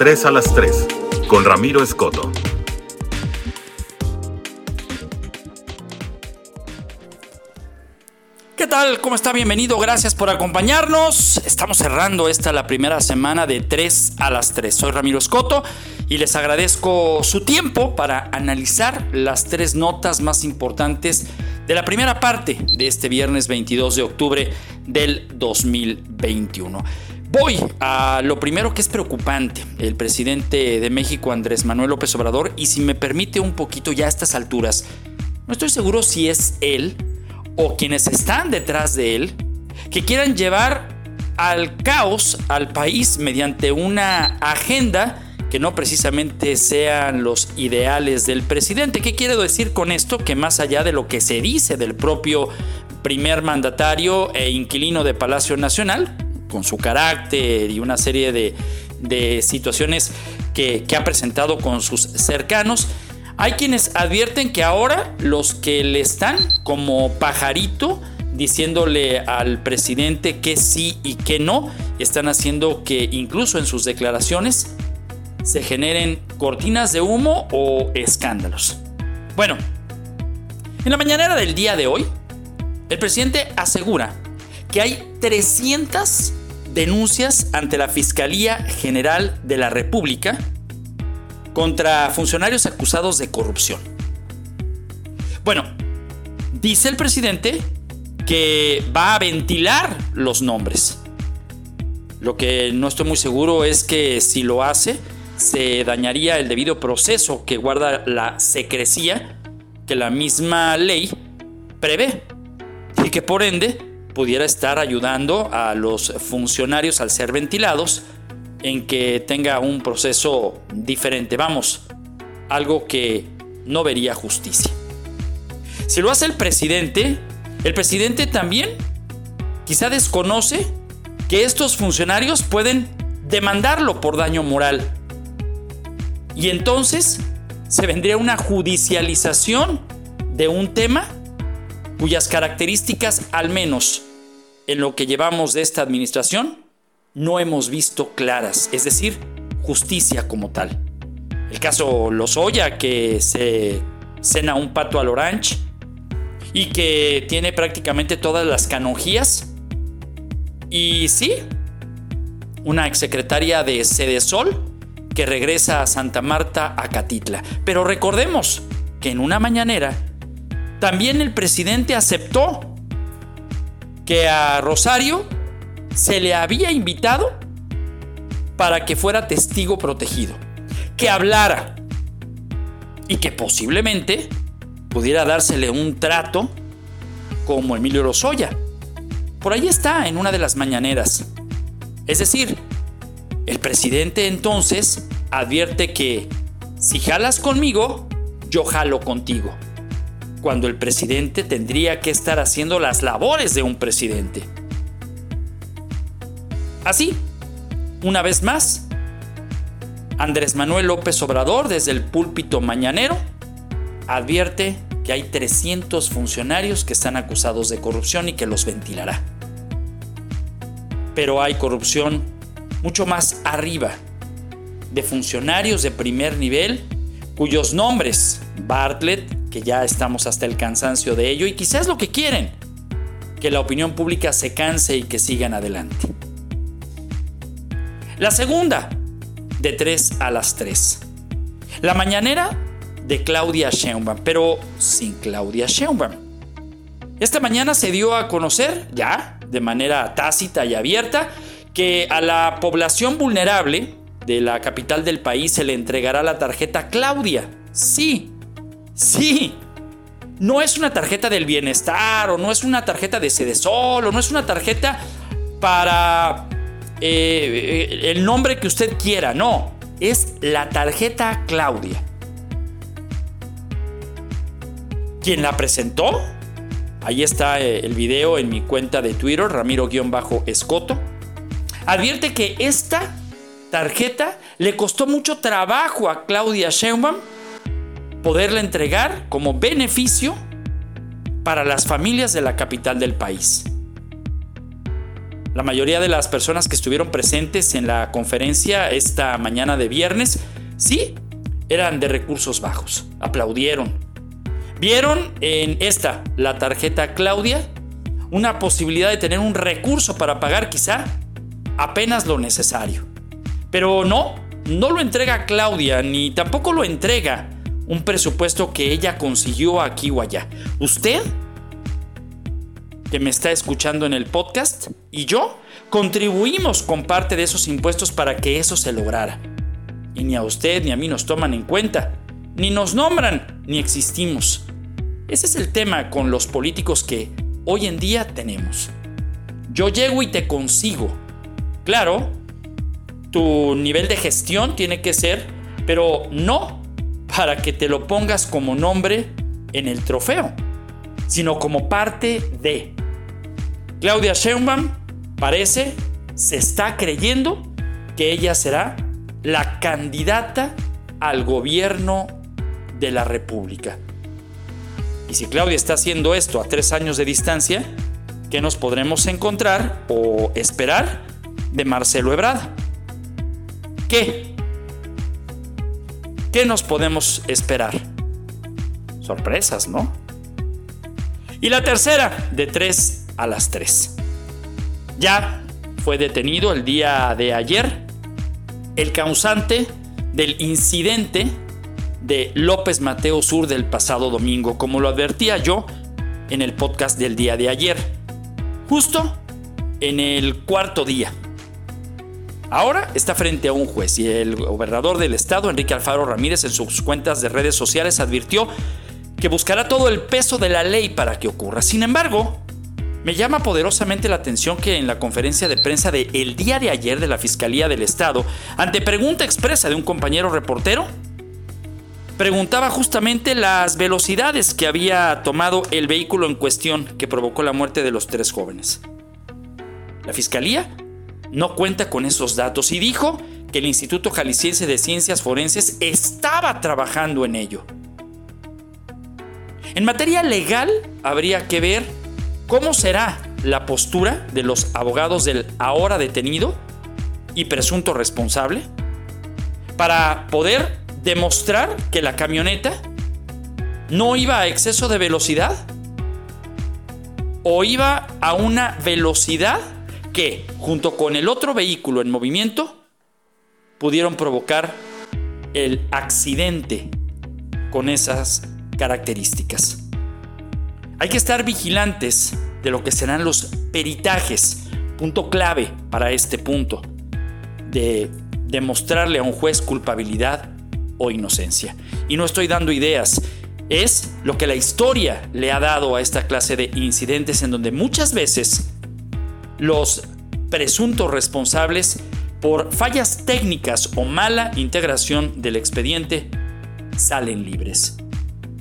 3 a las 3 con Ramiro Escoto. ¿Qué tal? ¿Cómo está? Bienvenido, gracias por acompañarnos. Estamos cerrando esta la primera semana de 3 a las 3. Soy Ramiro Escoto y les agradezco su tiempo para analizar las tres notas más importantes de la primera parte de este viernes 22 de octubre del 2021. Voy a lo primero que es preocupante, el presidente de México, Andrés Manuel López Obrador, y si me permite un poquito ya a estas alturas, no estoy seguro si es él o quienes están detrás de él que quieran llevar al caos al país mediante una agenda que no precisamente sean los ideales del presidente. ¿Qué quiero decir con esto? Que más allá de lo que se dice del propio primer mandatario e inquilino de Palacio Nacional, con su carácter y una serie de, situaciones que, que ha presentado con sus cercanos, hay quienes advierten que ahora los que le están como pajarito diciéndole al presidente que sí y que no, están haciendo que incluso en sus declaraciones se generen cortinas de humo o escándalos. Bueno, en la mañanera del día de hoy, el presidente asegura que hay 300 denuncias ante la Fiscalía General de la República contra funcionarios acusados de corrupción. Bueno, dice el presidente que va a ventilar los nombres. Lo que no estoy muy seguro es que si lo hace, se dañaría el debido proceso que guarda la secrecía que la misma ley prevé y que por ende pudiera estar ayudando a los funcionarios al ser ventilados en que tenga un proceso diferente. Vamos, algo que no vería justicia. Si lo hace el presidente, el presidente también quizá desconoce que estos funcionarios pueden demandarlo por daño moral. Y entonces se vendría una judicialización de un tema cuyas características, al menos en lo que llevamos de esta administración, no hemos visto claras, es decir, justicia como tal. El caso Lozoya, que se cena un pato al orange y que tiene prácticamente todas las canonjías. Y sí, una exsecretaria de Sol que regresa a Santa Marta, a Catitla. Pero recordemos que en una mañanera también el presidente aceptó que a Rosario se le había invitado para que fuera testigo protegido, que hablara y que posiblemente pudiera dársele un trato como Emilio Lozoya. Por ahí está en una de las mañaneras. Es decir, el presidente entonces advierte que si jalas conmigo, yo jalo contigo. Cuando el presidente tendría que estar haciendo las labores de un presidente. Así, una vez más, Andrés Manuel López Obrador desde el púlpito mañanero advierte que hay 300 funcionarios que están acusados de corrupción y que los ventilará. Pero hay corrupción mucho más arriba de funcionarios de primer nivel cuyos nombres, Bartlett, que ya estamos hasta el cansancio de ello y quizás lo que quieren, que la opinión pública se canse y que sigan adelante. La segunda, de 3 a las 3. La mañanera de Claudia Sheinbaum, pero sin Claudia Sheinbaum. Esta mañana se dio a conocer, ya, de manera tácita y abierta, que a la población vulnerable de la capital del país se le entregará la tarjeta Claudia. Sí, sí. No es una tarjeta del bienestar o no es una tarjeta de Cedesol o no es una tarjeta para eh, el nombre que usted quiera, no, es la tarjeta Claudia. ¿Quién la presentó? Ahí está eh, el video en mi cuenta de Twitter, Ramiro-Escoto. Advierte que esta tarjeta le costó mucho trabajo a Claudia Sheinbaum poderla entregar como beneficio para las familias de la capital del país. La mayoría de las personas que estuvieron presentes en la conferencia esta mañana de viernes, sí, eran de recursos bajos. Aplaudieron. Vieron en esta, la tarjeta Claudia, una posibilidad de tener un recurso para pagar quizá apenas lo necesario. Pero no, no lo entrega Claudia, ni tampoco lo entrega un presupuesto que ella consiguió aquí o allá. Usted, que me está escuchando en el podcast, y yo contribuimos con parte de esos impuestos para que eso se lograra. Y ni a usted ni a mí nos toman en cuenta, ni nos nombran, ni existimos. Ese es el tema con los políticos que hoy en día tenemos. Yo llego y te consigo. Claro, tu nivel de gestión tiene que ser, pero no para que te lo pongas como nombre en el trofeo, sino como parte de. Claudia Sheinbaum parece, se está creyendo que ella será la candidata al gobierno de la República. Y si Claudia está haciendo esto a tres años de distancia, ¿qué nos podremos encontrar o esperar de Marcelo Ebrard? ¿Qué? ¿Qué nos podemos esperar? Sorpresas, ¿no? Y la tercera, de 3 a las 3. Ya fue detenido el día de ayer el causante del incidente de López Mateo Sur del pasado domingo, como lo advertía yo en el podcast del día de ayer, justo en el cuarto día Ahora está frente a un juez y el gobernador del estado, Enrique Alfaro Ramírez, en sus cuentas de redes sociales advirtió que buscará todo el peso de la ley para que ocurra. Sin embargo, me llama poderosamente la atención que en la conferencia de prensa de el día de ayer de la Fiscalía del Estado, ante pregunta expresa de un compañero reportero, preguntaba justamente las velocidades que había tomado el vehículo en cuestión que provocó la muerte de los tres jóvenes. La Fiscalía no cuenta con esos datos y dijo que el Instituto Jalisciense de Ciencias Forenses estaba trabajando en ello. En materia legal, habría que ver cómo será la postura de los abogados del ahora detenido y presunto responsable para poder demostrar que la camioneta no iba a exceso de velocidad o iba a una velocidad que, junto con el otro vehículo en movimiento, pudieron provocar el accidente con esas características. Hay que estar vigilantes de lo que serán los peritajes, punto clave para este punto, de demostrarle a un juez culpabilidad o inocencia. Y no estoy dando ideas, es lo que la historia le ha dado a esta clase de incidentes en donde muchas veces los presuntos responsables por fallas técnicas o mala integración del expediente salen libres.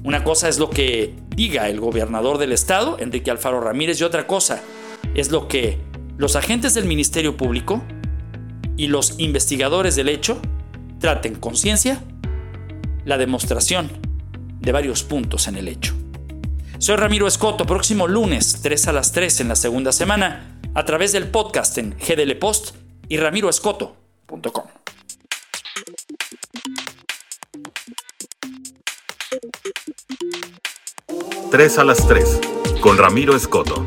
Una cosa es lo que diga el gobernador del estado, Enrique Alfaro Ramírez, y otra cosa es lo que los agentes del Ministerio Público y los investigadores del hecho traten con ciencia la demostración de varios puntos en el hecho. Soy Ramiro Escoto, próximo lunes 3 a las 3 en la segunda semana a través del podcast en GDL Post y ramiroescoto.com. 3 a las 3 con Ramiro Escoto.